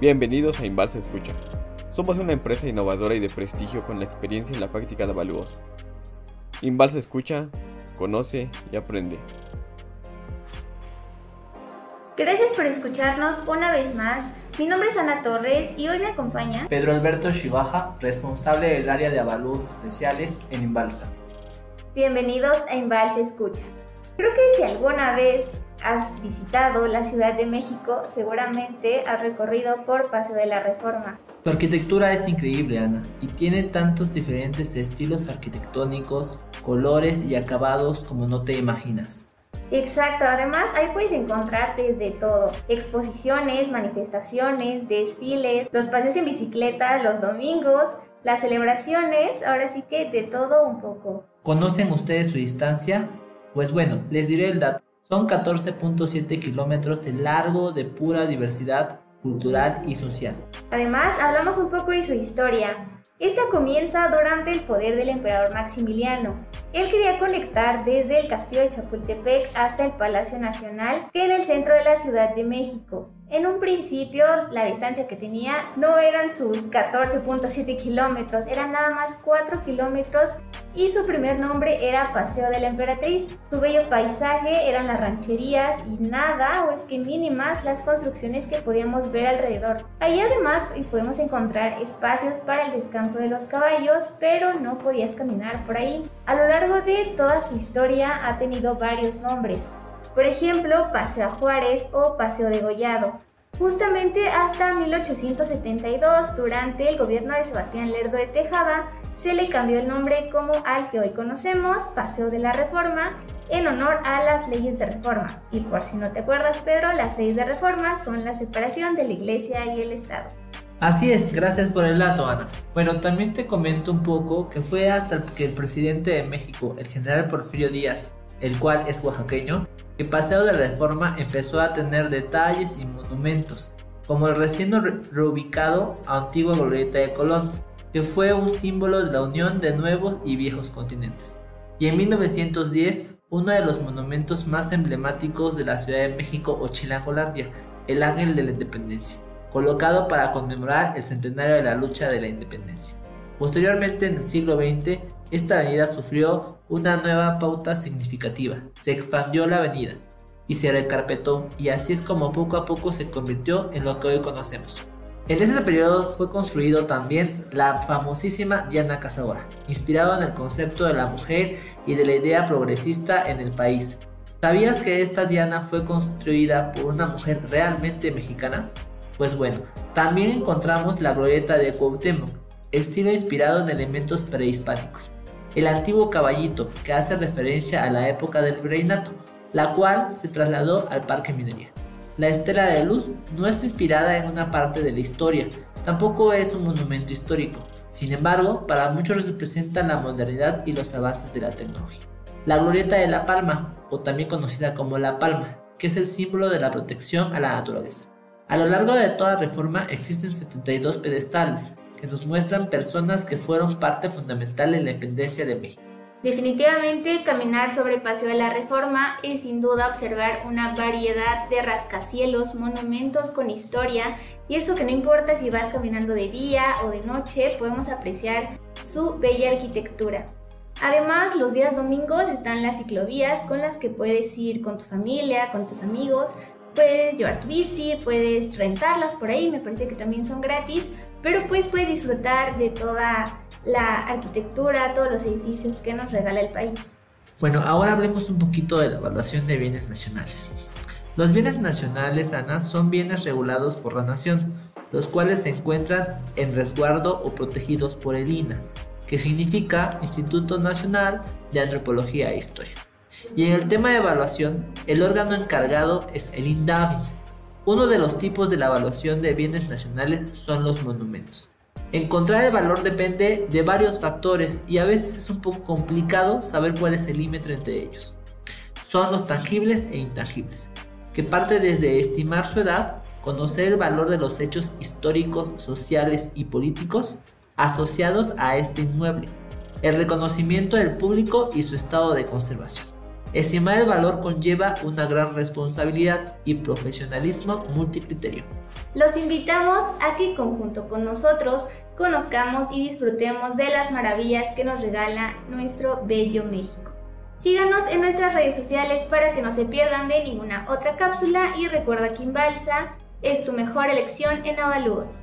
Bienvenidos a Invalsa Escucha. Somos una empresa innovadora y de prestigio con la experiencia en la práctica de avalúos. Invalsa Escucha, conoce y aprende. Gracias por escucharnos una vez más. Mi nombre es Ana Torres y hoy me acompaña Pedro Alberto Shibaja, responsable del área de avalúos especiales en Inbalsa. Bienvenidos a Invalsa Escucha. Creo que si alguna vez has visitado la Ciudad de México, seguramente has recorrido por Paseo de la Reforma. Tu arquitectura es increíble, Ana, y tiene tantos diferentes estilos arquitectónicos, colores y acabados como no te imaginas. Exacto, además ahí puedes encontrar desde todo, exposiciones, manifestaciones, desfiles, los paseos en bicicleta los domingos, las celebraciones, ahora sí que de todo un poco. ¿Conocen ustedes su distancia? Pues bueno, les diré el dato. Son 14.7 kilómetros de largo de pura diversidad cultural y social. Además, hablamos un poco de su historia. Esta comienza durante el poder del emperador Maximiliano. Él quería conectar desde el castillo de Chapultepec hasta el Palacio Nacional, que era el centro de la Ciudad de México. En un principio, la distancia que tenía no eran sus 14.7 kilómetros, eran nada más 4 kilómetros y su primer nombre era Paseo de la Emperatriz. Su bello paisaje eran las rancherías y nada, o es que mínimas, las construcciones que podíamos ver alrededor. Ahí además podemos encontrar espacios para el descanso de los caballos, pero no podías caminar por ahí. A lo largo de toda su historia ha tenido varios nombres. Por ejemplo, Paseo a Juárez o Paseo de Gollado. Justamente hasta 1872, durante el gobierno de Sebastián Lerdo de Tejada, se le cambió el nombre como al que hoy conocemos, Paseo de la Reforma, en honor a las leyes de reforma. Y por si no te acuerdas, Pedro, las leyes de reforma son la separación de la iglesia y el Estado. Así es, gracias por el dato, Ana. Bueno, también te comento un poco que fue hasta que el presidente de México, el general Porfirio Díaz, el cual es oaxaqueño, que Paseo de la Reforma empezó a tener detalles y monumentos, como el recién reubicado Antigua Glorieta de Colón, que fue un símbolo de la unión de nuevos y viejos continentes. Y en 1910, uno de los monumentos más emblemáticos de la Ciudad de México o Chilangolandia, el Ángel de la Independencia, colocado para conmemorar el centenario de la lucha de la independencia. Posteriormente, en el siglo XX, esta avenida sufrió una nueva pauta significativa. Se expandió la avenida y se recarpetó y así es como poco a poco se convirtió en lo que hoy conocemos. En ese periodo fue construido también la famosísima Diana Cazadora, inspirado en el concepto de la mujer y de la idea progresista en el país. ¿Sabías que esta Diana fue construida por una mujer realmente mexicana? Pues bueno, también encontramos la glorieta de Cuauhtémoc, estilo inspirado en elementos prehispánicos el antiguo caballito, que hace referencia a la época del virreinato, la cual se trasladó al Parque Minería. La estela de luz no es inspirada en una parte de la historia, tampoco es un monumento histórico. Sin embargo, para muchos representa la modernidad y los avances de la tecnología. La glorieta de la palma, o también conocida como la palma, que es el símbolo de la protección a la naturaleza. A lo largo de toda reforma existen 72 pedestales, que nos muestran personas que fueron parte fundamental en la independencia de México. Definitivamente caminar sobre el Paseo de la Reforma es sin duda observar una variedad de rascacielos, monumentos con historia y eso que no importa si vas caminando de día o de noche, podemos apreciar su bella arquitectura. Además, los días domingos están las ciclovías con las que puedes ir con tu familia, con tus amigos, puedes llevar tu bici, puedes rentarlas por ahí, me parece que también son gratis, pero pues puedes disfrutar de toda la arquitectura, todos los edificios que nos regala el país. Bueno, ahora hablemos un poquito de la evaluación de bienes nacionales. Los bienes nacionales, Ana, son bienes regulados por la nación, los cuales se encuentran en resguardo o protegidos por el INA, que significa Instituto Nacional de Antropología e Historia. Y en el tema de evaluación, el órgano encargado es el INDAVI. Uno de los tipos de la evaluación de bienes nacionales son los monumentos. Encontrar el valor depende de varios factores y a veces es un poco complicado saber cuál es el límite entre ellos. Son los tangibles e intangibles, que parte desde estimar su edad, conocer el valor de los hechos históricos, sociales y políticos asociados a este inmueble, el reconocimiento del público y su estado de conservación. Estimar el valor conlleva una gran responsabilidad y profesionalismo multicriterio. Los invitamos a que conjunto con nosotros conozcamos y disfrutemos de las maravillas que nos regala nuestro bello México. Síganos en nuestras redes sociales para que no se pierdan de ninguna otra cápsula y recuerda que Imbalsa es tu mejor elección en avalúos.